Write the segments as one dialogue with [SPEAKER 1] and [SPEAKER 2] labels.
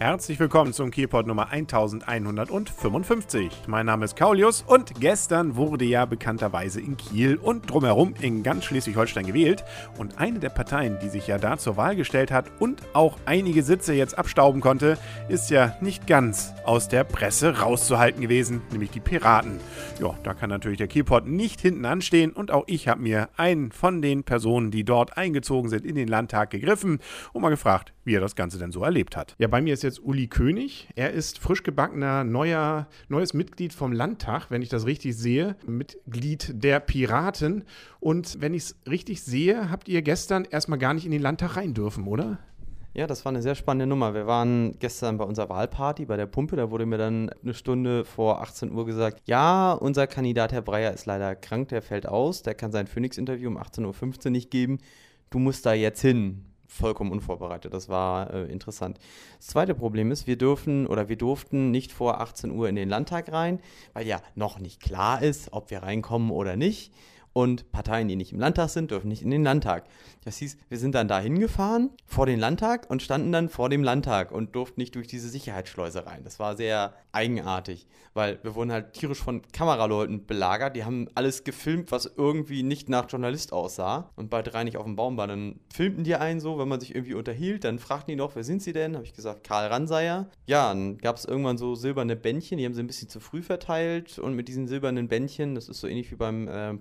[SPEAKER 1] Herzlich willkommen zum Kielpot Nummer 1155. Mein Name ist Kaulius und gestern wurde ja bekannterweise in Kiel und drumherum in ganz Schleswig-Holstein gewählt. Und eine der Parteien, die sich ja da zur Wahl gestellt hat und auch einige Sitze jetzt abstauben konnte, ist ja nicht ganz aus der Presse rauszuhalten gewesen, nämlich die Piraten. Ja, da kann natürlich der Kielpot nicht hinten anstehen und auch ich habe mir einen von den Personen, die dort eingezogen sind, in den Landtag gegriffen und mal gefragt, wie er das Ganze denn so erlebt hat. Ja, bei mir ist jetzt Uli König. Er ist frisch gebackener neuer, neues Mitglied vom Landtag, wenn ich das richtig sehe. Mitglied der Piraten. Und wenn ich es richtig sehe, habt ihr gestern erstmal gar nicht in den Landtag rein dürfen, oder?
[SPEAKER 2] Ja, das war eine sehr spannende Nummer. Wir waren gestern bei unserer Wahlparty bei der Pumpe. Da wurde mir dann eine Stunde vor 18 Uhr gesagt, ja, unser Kandidat Herr Breyer ist leider krank, der fällt aus, der kann sein Phoenix-Interview um 18.15 Uhr nicht geben. Du musst da jetzt hin vollkommen unvorbereitet. Das war äh, interessant. Das zweite Problem ist, wir dürfen oder wir durften nicht vor 18 Uhr in den Landtag rein, weil ja noch nicht klar ist, ob wir reinkommen oder nicht. Und Parteien, die nicht im Landtag sind, dürfen nicht in den Landtag. Das hieß, wir sind dann da hingefahren vor den Landtag und standen dann vor dem Landtag und durften nicht durch diese Sicherheitsschleuse rein. Das war sehr eigenartig, weil wir wurden halt tierisch von Kameraleuten belagert. Die haben alles gefilmt, was irgendwie nicht nach Journalist aussah. Und bei drei nicht auf dem Baum war, dann filmten die einen so, wenn man sich irgendwie unterhielt. Dann fragten die noch, wer sind sie denn? Habe ich gesagt, Karl Ranseier. Ja, dann gab es irgendwann so silberne Bändchen, die haben sie ein bisschen zu früh verteilt. Und mit diesen silbernen Bändchen, das ist so ähnlich wie beim äh,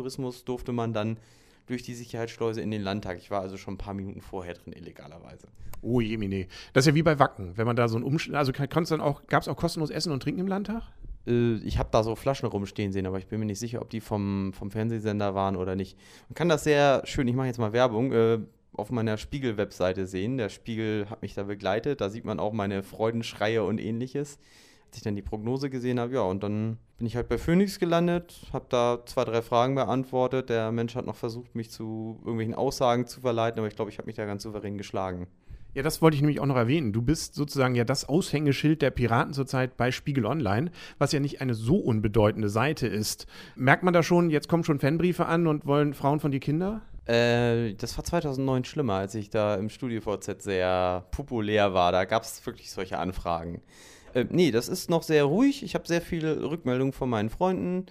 [SPEAKER 2] Pauschaltourismus, durfte man dann durch die Sicherheitsschleuse in den Landtag. Ich war also schon ein paar Minuten vorher drin, illegalerweise.
[SPEAKER 1] Oh Jemine. Das ist ja wie bei Wacken, wenn man da so ein Umschlag, also dann auch, gab es auch kostenlos Essen und Trinken im Landtag?
[SPEAKER 2] Äh, ich habe da so Flaschen rumstehen sehen, aber ich bin mir nicht sicher, ob die vom, vom Fernsehsender waren oder nicht. Man kann das sehr schön, ich mache jetzt mal Werbung, äh, auf meiner Spiegel-Webseite sehen. Der Spiegel hat mich da begleitet. Da sieht man auch meine Freudenschreie und ähnliches als ich dann die Prognose gesehen habe, ja, und dann bin ich halt bei Phoenix gelandet, habe da zwei, drei Fragen beantwortet. Der Mensch hat noch versucht, mich zu irgendwelchen Aussagen zu verleiten, aber ich glaube, ich habe mich da ganz souverän geschlagen.
[SPEAKER 1] Ja, das wollte ich nämlich auch noch erwähnen. Du bist sozusagen ja das Aushängeschild der Piraten zurzeit bei Spiegel Online, was ja nicht eine so unbedeutende Seite ist. Merkt man da schon, jetzt kommen schon Fanbriefe an und wollen Frauen von dir Kinder?
[SPEAKER 2] Äh, das war 2009 schlimmer, als ich da im StudioVZ sehr populär war. Da gab es wirklich solche Anfragen. Äh, nee, das ist noch sehr ruhig. Ich habe sehr viele Rückmeldungen von meinen Freunden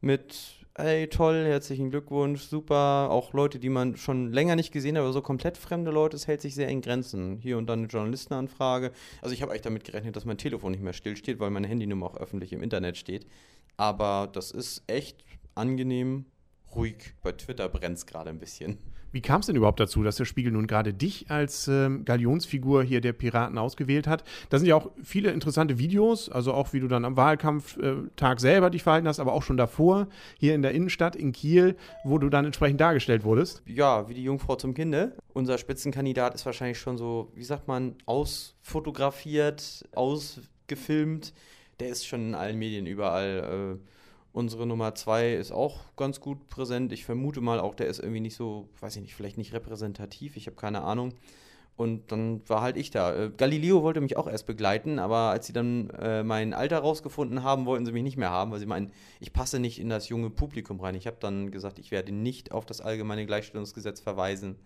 [SPEAKER 2] mit, ey, toll, herzlichen Glückwunsch, super. Auch Leute, die man schon länger nicht gesehen hat, aber so komplett fremde Leute, es hält sich sehr in Grenzen. Hier und dann eine Journalistenanfrage. Also ich habe eigentlich damit gerechnet, dass mein Telefon nicht mehr stillsteht, weil meine Handynummer auch öffentlich im Internet steht. Aber das ist echt angenehm ruhig. Bei Twitter brennt es gerade ein bisschen.
[SPEAKER 1] Wie kam es denn überhaupt dazu, dass der Spiegel nun gerade dich als ähm, Galionsfigur hier der Piraten ausgewählt hat? Da sind ja auch viele interessante Videos, also auch wie du dann am Wahlkampftag äh, selber dich verhalten hast, aber auch schon davor, hier in der Innenstadt in Kiel, wo du dann entsprechend dargestellt wurdest.
[SPEAKER 2] Ja, wie die Jungfrau zum Kinde. Unser Spitzenkandidat ist wahrscheinlich schon so, wie sagt man, ausfotografiert, ausgefilmt. Der ist schon in allen Medien überall. Äh, Unsere Nummer zwei ist auch ganz gut präsent. Ich vermute mal auch, der ist irgendwie nicht so, weiß ich nicht, vielleicht nicht repräsentativ. Ich habe keine Ahnung. Und dann war halt ich da. Äh, Galileo wollte mich auch erst begleiten, aber als sie dann äh, mein Alter rausgefunden haben, wollten sie mich nicht mehr haben, weil sie meinen, ich passe nicht in das junge Publikum rein. Ich habe dann gesagt, ich werde nicht auf das allgemeine Gleichstellungsgesetz verweisen.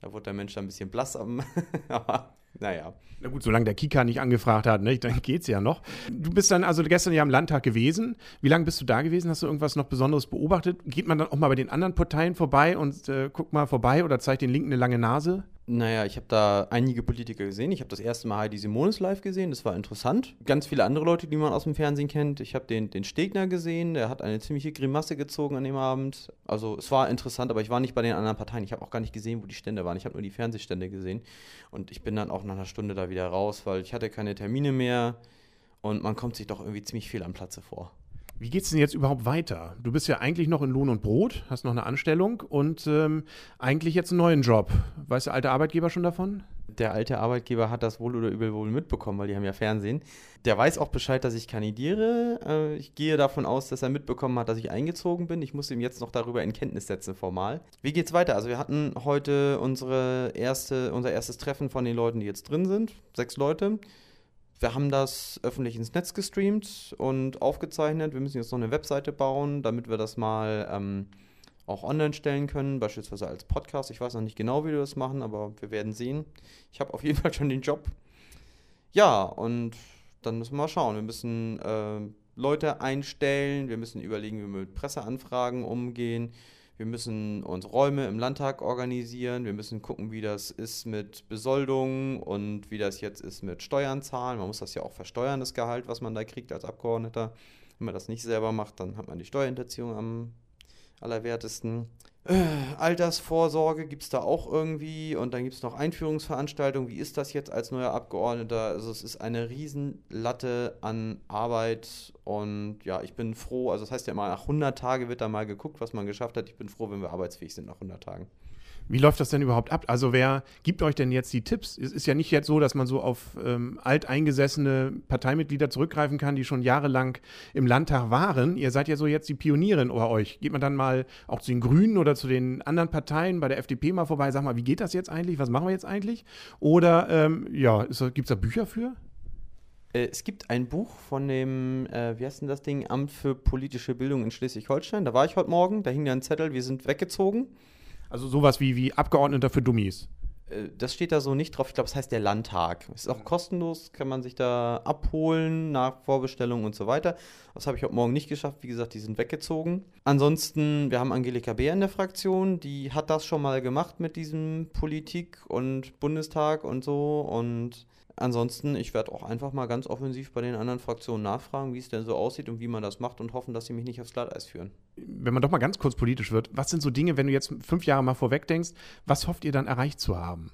[SPEAKER 2] Da wurde der Mensch dann ein bisschen blass, aber naja.
[SPEAKER 1] Na gut, solange der Kika nicht angefragt hat, ne, dann geht's ja noch. Du bist dann also gestern ja im Landtag gewesen. Wie lange bist du da gewesen? Hast du irgendwas noch Besonderes beobachtet? Geht man dann auch mal bei den anderen Parteien vorbei und äh, guckt mal vorbei oder zeigt den Linken eine lange Nase?
[SPEAKER 2] Naja, ich habe da einige Politiker gesehen. Ich habe das erste Mal Heidi Simonis live gesehen. Das war interessant. Ganz viele andere Leute, die man aus dem Fernsehen kennt. Ich habe den, den Stegner gesehen. Der hat eine ziemliche Grimasse gezogen an dem Abend. Also es war interessant, aber ich war nicht bei den anderen Parteien. Ich habe auch gar nicht gesehen, wo die Stände waren. Ich habe nur die Fernsehstände gesehen. Und ich bin dann auch nach einer Stunde da wieder raus, weil ich hatte keine Termine mehr. Und man kommt sich doch irgendwie ziemlich viel am Platze vor.
[SPEAKER 1] Wie geht es denn jetzt überhaupt weiter? Du bist ja eigentlich noch in Lohn und Brot, hast noch eine Anstellung und ähm, eigentlich jetzt einen neuen Job. Weiß der alte Arbeitgeber schon davon?
[SPEAKER 2] Der alte Arbeitgeber hat das wohl oder übel wohl mitbekommen, weil die haben ja Fernsehen. Der weiß auch Bescheid, dass ich kandidiere. Äh, ich gehe davon aus, dass er mitbekommen hat, dass ich eingezogen bin. Ich muss ihm jetzt noch darüber in Kenntnis setzen, formal. Wie geht's weiter? Also wir hatten heute unsere erste, unser erstes Treffen von den Leuten, die jetzt drin sind. Sechs Leute. Wir haben das öffentlich ins Netz gestreamt und aufgezeichnet. Wir müssen jetzt noch eine Webseite bauen, damit wir das mal ähm, auch online stellen können, beispielsweise als Podcast. Ich weiß noch nicht genau, wie wir das machen, aber wir werden sehen. Ich habe auf jeden Fall schon den Job. Ja, und dann müssen wir mal schauen. Wir müssen äh, Leute einstellen, wir müssen überlegen, wie wir mit Presseanfragen umgehen. Wir müssen uns Räume im Landtag organisieren. Wir müssen gucken, wie das ist mit Besoldung und wie das jetzt ist mit Steuern zahlen. Man muss das ja auch versteuern, das Gehalt, was man da kriegt als Abgeordneter. Wenn man das nicht selber macht, dann hat man die Steuerhinterziehung am allerwertesten. Äh, Altersvorsorge gibt es da auch irgendwie und dann gibt es noch Einführungsveranstaltungen. Wie ist das jetzt als neuer Abgeordneter? Also es ist eine Riesenlatte an Arbeit und ja, ich bin froh, also das heißt ja immer, nach 100 Tagen wird da mal geguckt, was man geschafft hat. Ich bin froh, wenn wir arbeitsfähig sind nach 100 Tagen.
[SPEAKER 1] Wie läuft das denn überhaupt ab? Also wer gibt euch denn jetzt die Tipps? Es ist ja nicht jetzt so, dass man so auf ähm, alteingesessene Parteimitglieder zurückgreifen kann, die schon jahrelang im Landtag waren. Ihr seid ja so jetzt die Pionierin oder euch. Geht man dann mal auch zu den Grünen oder zu den anderen Parteien bei der FDP mal vorbei? Sag mal, wie geht das jetzt eigentlich? Was machen wir jetzt eigentlich? Oder ähm, ja, gibt es da Bücher für?
[SPEAKER 2] Äh, es gibt ein Buch von dem, äh, wie heißt denn das Ding, Amt für politische Bildung in Schleswig-Holstein. Da war ich heute Morgen, da hing ja ein Zettel, wir sind weggezogen.
[SPEAKER 1] Also sowas wie, wie Abgeordneter für Dummies.
[SPEAKER 2] Äh, das steht da so nicht drauf. Ich glaube, es heißt der Landtag. Ist auch kostenlos, kann man sich da abholen nach Vorbestellung und so weiter. Das habe ich heute Morgen nicht geschafft. Wie gesagt, die sind weggezogen. Ansonsten, wir haben Angelika Beer in der Fraktion. Die hat das schon mal gemacht mit diesem Politik und Bundestag und so. Und Ansonsten, ich werde auch einfach mal ganz offensiv bei den anderen Fraktionen nachfragen, wie es denn so aussieht und wie man das macht und hoffen, dass sie mich nicht aufs Glatteis führen.
[SPEAKER 1] Wenn man doch mal ganz kurz politisch wird, was sind so Dinge, wenn du jetzt fünf Jahre mal vorweg denkst, was hofft ihr dann erreicht zu haben?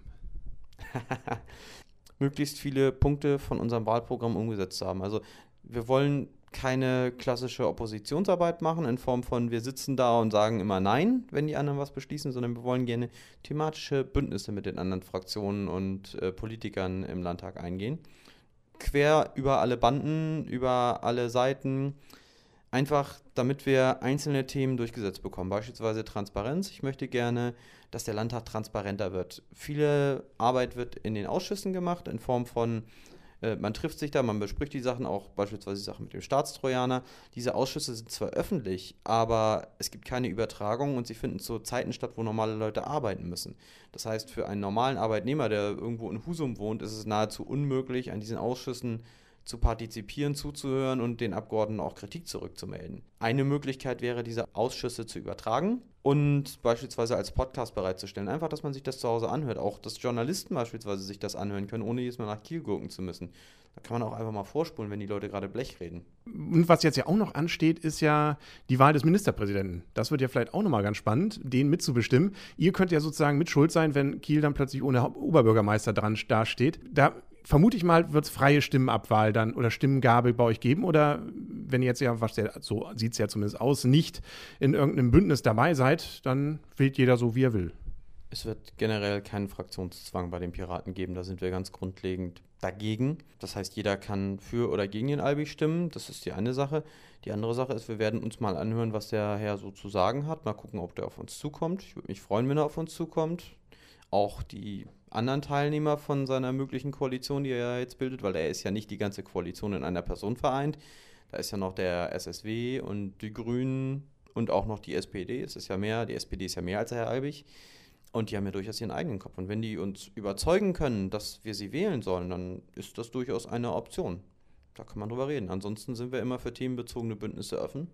[SPEAKER 2] Möglichst viele Punkte von unserem Wahlprogramm umgesetzt zu haben. Also wir wollen keine klassische Oppositionsarbeit machen in Form von wir sitzen da und sagen immer Nein, wenn die anderen was beschließen, sondern wir wollen gerne thematische Bündnisse mit den anderen Fraktionen und äh, Politikern im Landtag eingehen. Quer über alle Banden, über alle Seiten, einfach damit wir einzelne Themen durchgesetzt bekommen, beispielsweise Transparenz. Ich möchte gerne, dass der Landtag transparenter wird. Viele Arbeit wird in den Ausschüssen gemacht in Form von äh, man trifft sich da, man bespricht die Sachen, auch beispielsweise die Sachen mit dem Staatstrojaner. Diese Ausschüsse sind zwar öffentlich, aber es gibt keine Übertragung und sie finden zu Zeiten statt, wo normale Leute arbeiten müssen. Das heißt, für einen normalen Arbeitnehmer, der irgendwo in Husum wohnt, ist es nahezu unmöglich, an diesen Ausschüssen zu partizipieren, zuzuhören und den Abgeordneten auch Kritik zurückzumelden. Eine Möglichkeit wäre, diese Ausschüsse zu übertragen und beispielsweise als Podcast bereitzustellen. Einfach, dass man sich das zu Hause anhört. Auch, dass Journalisten beispielsweise sich das anhören können, ohne jedes Mal nach Kiel gucken zu müssen. Da kann man auch einfach mal vorspulen, wenn die Leute gerade Blech reden.
[SPEAKER 1] Und was jetzt ja auch noch ansteht, ist ja die Wahl des Ministerpräsidenten. Das wird ja vielleicht auch nochmal ganz spannend, den mitzubestimmen. Ihr könnt ja sozusagen mit Schuld sein, wenn Kiel dann plötzlich ohne Oberbürgermeister dran dasteht. Da vermute ich mal, wird es freie Stimmenabwahl dann oder Stimmengabe bei euch geben oder wenn ihr jetzt ja, was der, so sieht es ja zumindest aus, nicht in irgendeinem Bündnis dabei seid, dann wählt jeder so, wie er will.
[SPEAKER 2] Es wird generell keinen Fraktionszwang bei den Piraten geben, da sind wir ganz grundlegend dagegen. Das heißt, jeder kann für oder gegen den Albi stimmen, das ist die eine Sache. Die andere Sache ist, wir werden uns mal anhören, was der Herr so zu sagen hat, mal gucken, ob der auf uns zukommt. Ich würde mich freuen, wenn er auf uns zukommt. Auch die anderen Teilnehmer von seiner möglichen Koalition, die er jetzt bildet, weil er ist ja nicht die ganze Koalition in einer Person vereint. Da ist ja noch der SSW und die Grünen und auch noch die SPD. Es ist ja mehr, die SPD ist ja mehr als Herr Albig. Und die haben ja durchaus ihren eigenen Kopf. Und wenn die uns überzeugen können, dass wir sie wählen sollen, dann ist das durchaus eine Option. Da kann man drüber reden. Ansonsten sind wir immer für themenbezogene Bündnisse offen.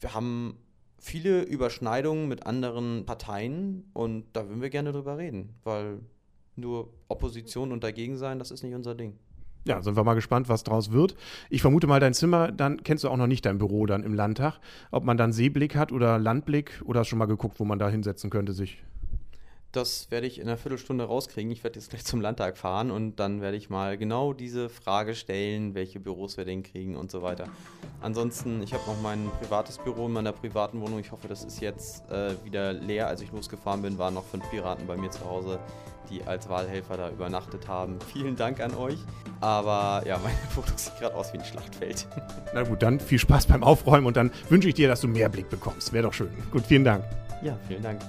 [SPEAKER 2] Wir haben viele Überschneidungen mit anderen Parteien und da würden wir gerne drüber reden, weil nur Opposition und dagegen sein, das ist nicht unser Ding.
[SPEAKER 1] Ja, sind wir mal gespannt, was draus wird. Ich vermute mal, dein Zimmer, dann kennst du auch noch nicht dein Büro dann im Landtag. Ob man dann Seeblick hat oder Landblick oder hast schon mal geguckt, wo man da hinsetzen könnte sich?
[SPEAKER 2] Das werde ich in einer Viertelstunde rauskriegen. Ich werde jetzt gleich zum Landtag fahren und dann werde ich mal genau diese Frage stellen, welche Büros wir denn kriegen und so weiter. Ansonsten, ich habe noch mein privates Büro in meiner privaten Wohnung. Ich hoffe, das ist jetzt äh, wieder leer. Als ich losgefahren bin, waren noch fünf Piraten bei mir zu Hause, die als Wahlhelfer da übernachtet haben. Vielen Dank an euch. Aber ja, meine Fotos sieht gerade aus wie ein Schlachtfeld.
[SPEAKER 1] Na gut, dann viel Spaß beim Aufräumen und dann wünsche ich dir, dass du mehr Blick bekommst. Wäre doch schön. Gut, vielen Dank.
[SPEAKER 2] Ja, vielen Dank.